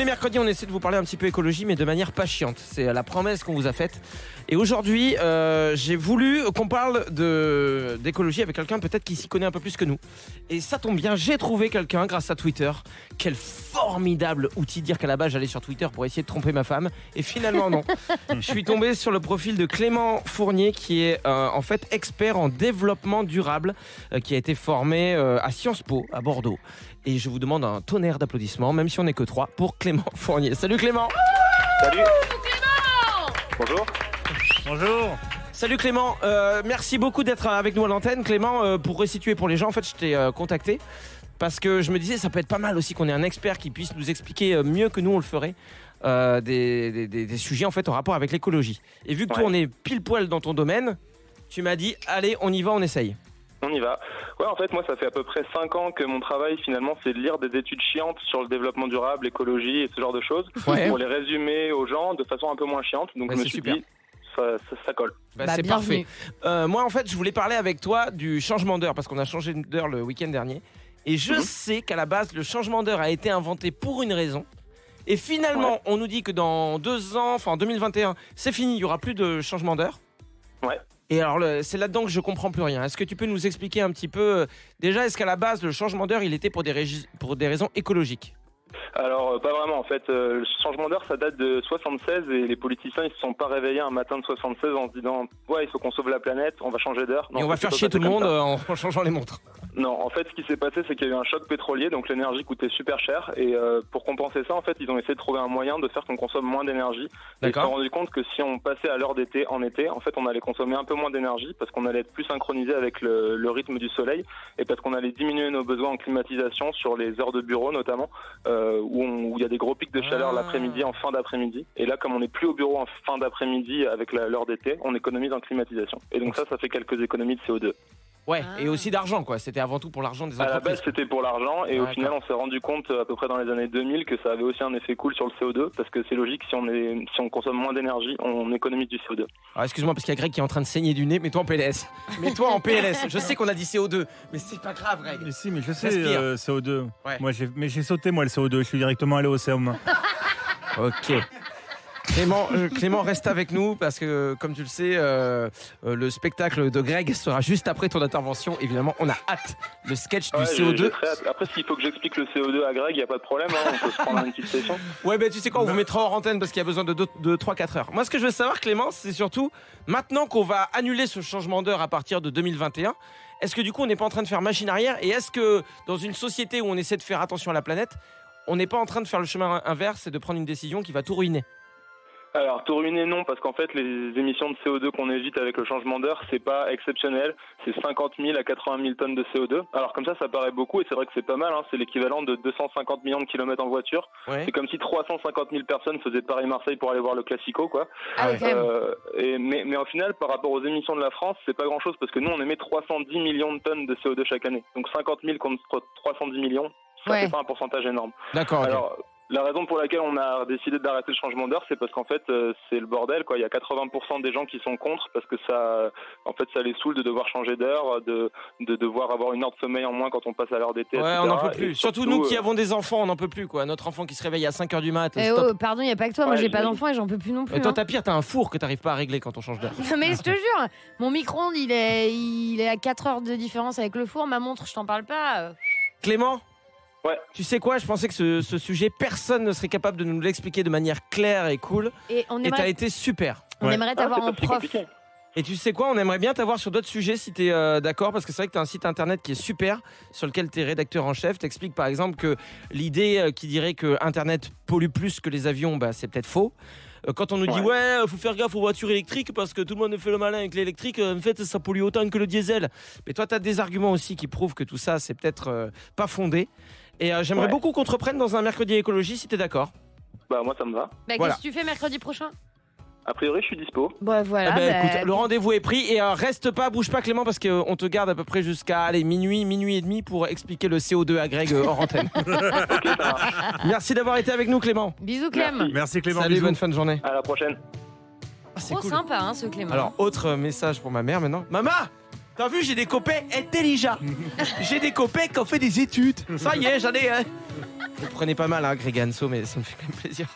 les mercredis, on essaie de vous parler un petit peu écologie, mais de manière pas chiante. C'est la promesse qu'on vous a faite. Et aujourd'hui, euh, j'ai voulu qu'on parle d'écologie avec quelqu'un peut-être qui s'y connaît un peu plus que nous. Et ça tombe bien, j'ai trouvé quelqu'un grâce à Twitter. Quel formidable outil dire qu'à la base j'allais sur Twitter pour essayer de tromper ma femme. Et finalement non. Je suis tombé sur le profil de Clément Fournier qui est euh, en fait expert en développement durable, euh, qui a été formé à Sciences Po à Bordeaux. Et je vous demande un tonnerre d'applaudissements, même si on n'est que trois, pour Clément Fournier. Salut Clément Salut Bonjour Bonjour. Salut Clément, Euh, merci beaucoup d'être avec nous à l'antenne. Clément, euh, pour resituer pour les gens, en fait, je t'ai euh, contacté parce que je me disais, ça peut être pas mal aussi qu'on ait un expert qui puisse nous expliquer mieux que nous on le ferait euh, des, des- des- des sujets en fait en rapport avec l'écologie. Et vu que toi Ouais. on est pile poil dans ton domaine, tu m'as dit, allez, on y va, on essaye. On y va. Ouais, en fait, moi, ça fait à peu près 5 ans que mon travail, finalement, c'est de lire des études chiantes sur le développement durable, l'écologie et ce genre de choses, Ouais. pour les résumer aux gens de façon un peu moins chiante. Donc, Bah, je me c'est suis super. dit, ça, ça, ça colle. Bah, Bah, c'est parfait. Euh, moi, en fait, je voulais parler avec toi du changement d'heure parce qu'on a changé d'heure le week-end dernier. Et je Mhm. sais qu'à la base, le changement d'heure a été inventé pour une raison. Et finalement, on nous dit que dans deux ans, enfin en 2021, c'est fini, il n'y aura plus de changement d'heure. Ouais. Et alors, c'est là-dedans que je comprends plus rien. Est-ce que tu peux nous expliquer un petit peu euh, Déjà, est-ce qu'à la base, le changement d'heure, il était pour des, régi- pour des raisons écologiques? Alors, euh, pas vraiment. En fait, euh, le changement d'heure, ça date de 76 et les politiciens, ils se sont pas réveillés un matin de 76 en se disant, ouais, il faut qu'on sauve la planète, on va changer d'heure. Non, Et on va faire chier tout le monde en changeant les montres. Non, en fait, ce qui s'est passé, c'est qu'il y a eu un choc pétrolier, donc l'énergie coûtait super cher. Et euh, pour compenser ça, en fait, ils ont essayé de trouver un moyen de faire qu'on consomme moins d'énergie. Et ils se sont rendu compte que si on passait à l'heure d'été en été, en fait, on allait consommer un peu moins d'énergie parce qu'on allait être plus synchronisé avec le, le rythme du soleil et parce qu'on allait diminuer nos besoins en climatisation sur les heures de bureau notamment, euh, où il y a des gros pics de chaleur Ah. l'après-midi, en fin d'après-midi. Et là, comme on n'est plus au bureau en fin d'après-midi avec l'heure d'été, on économise en climatisation. Et donc ça, ça fait quelques économies de CO2. Ouais, Ah. et aussi d'argent, quoi. C'était avant tout pour l'argent des À la entreprises. base, c'était pour l'argent, et au final, on s'est rendu compte à peu près dans les années 2000 que ça avait aussi un effet cool sur le CO2, parce que c'est logique, si on, est, si on consomme moins d'énergie, on économise du CO2. Alors excuse-moi parce qu'il y a Greg qui est en train de saigner du nez, mets-toi en PLS. Mets-toi en PLS. Je sais qu'on a dit CO2, mais c'est pas grave Greg. Mais si, mais je sais, euh, CO2. Ouais. Moi, j'ai, mais j'ai sauté, moi, le CO2. Je suis directement allé au CERM. Ok. Clément, euh, Clément, reste avec nous parce que, comme tu le sais, euh, euh, le spectacle de Greg sera juste après ton intervention. Évidemment, on a hâte. Le sketch du Ouais, j'ai- CO2. j'ai très hâte. Après, s'il faut que j'explique le CO2 à Greg, il n'y a pas de problème, hein, on peut se prendre une petite session. Ouais, ben tu sais quoi, on vous mettra hors antenne parce qu'il y a besoin de 3-4 heures. Moi, ce que je veux savoir, Clément, c'est surtout maintenant qu'on va annuler ce changement d'heure à partir de 2021. Est-ce que du coup, on n'est pas en train de faire machine arrière Et est-ce que dans une société où on essaie de faire attention à la planète, on n'est pas en train de faire le chemin inverse et de prendre une décision qui va tout ruiner? Alors, tout ruiner, non, parce qu'en fait, les émissions de CO2 qu'on évite avec le changement d'heure, c'est pas exceptionnel. C'est 50 000 à 80 000 tonnes de CO2. Alors, comme ça, ça paraît beaucoup, et c'est vrai que c'est pas mal, hein. c'est l'équivalent de 250 millions de kilomètres en voiture. Ouais. C'est comme si 350 000 personnes faisaient Paris-Marseille pour aller voir le Classico, quoi. Ah. Euh, et, mais, mais au final, par rapport aux émissions de la France, c'est pas grand chose parce que nous, on émet 310 millions de tonnes de CO2 chaque année. Donc 50 000 contre 310 millions, ça Ouais. fait pas un pourcentage énorme. D'accord. La raison pour laquelle on a décidé d'arrêter le changement d'heure, c'est parce qu'en fait, euh, c'est le bordel. Quoi. Il y a 80% des gens qui sont contre parce que ça, en fait, ça les saoule de devoir changer d'heure, de, de devoir avoir une heure de sommeil en moins quand on passe à l'heure d'été. Ouais, etc. on n'en peut plus. Surtout, nous qui euh, avons des enfants, on n'en peut plus quoi. Notre enfant qui se réveille à 5h du mat. Eh stop. oh, pardon, il n'y a pas que toi. Moi, Ouais, j'ai pas d'enfant et j'en peux plus non plus. Et toi, hein. t'as pire, t'as un four que t'arrives pas à régler quand on change d'heure. Mais je te jure, mon micro-ondes, il est, il est à 4 heures de différence avec le four. Ma montre, je t'en parle pas. Clément? Ouais. Tu sais quoi, je pensais que ce, ce sujet, personne ne serait capable de nous l'expliquer de manière claire et cool. Et on Et t'as aimerait, été super. on Ouais. aimerait ah, t'avoir c'est en prof. compliqué. Et tu sais quoi, on aimerait bien t'avoir sur d'autres sujets si t'es euh, d'accord, parce que c'est vrai que t'as un site internet qui est super, sur lequel t'es rédacteur en chef. T'expliques par exemple que l'idée euh, qui dirait que Internet pollue plus que les avions, bah, c'est peut-être faux. Euh, Quand on nous dit ouais, faut faire gaffe aux voitures électriques parce que tout le monde fait le malin avec l'électrique, euh, en fait ça pollue autant que le diesel. Mais toi, tu as des arguments aussi qui prouvent que tout ça, c'est peut-être euh, pas fondé. Et euh, j'aimerais Ouais. beaucoup qu'on te reprenne dans un mercredi écologie si t'es d'accord. Bah, moi, ça me va. Bah, Voilà. Qu'est-ce que tu fais mercredi prochain? A priori, je suis dispo. Bah voilà. Eh ben, bah, écoute, le rendez-vous est pris et euh, reste pas, bouge pas Clément parce qu'on te garde à peu près jusqu'à allez, minuit, minuit et demi pour expliquer le CO2 à Greg euh, hors antenne. Ok, ça marche. Merci d'avoir été avec nous Clément. Bisous Clem. Merci. Merci Clément. Salut, bisous. bonne fin de journée. À la prochaine. Ah, c'est Trop cool. sympa hein, ce Clément. Alors, autre euh, message pour ma mère maintenant. Maman T'as vu, j'ai des copains intelligents. j'ai des copains qui ont fait des études. Ça y est, j'en ai un. Vous prenez pas mal, hein, Greg Hanso, mais ça me fait quand même plaisir.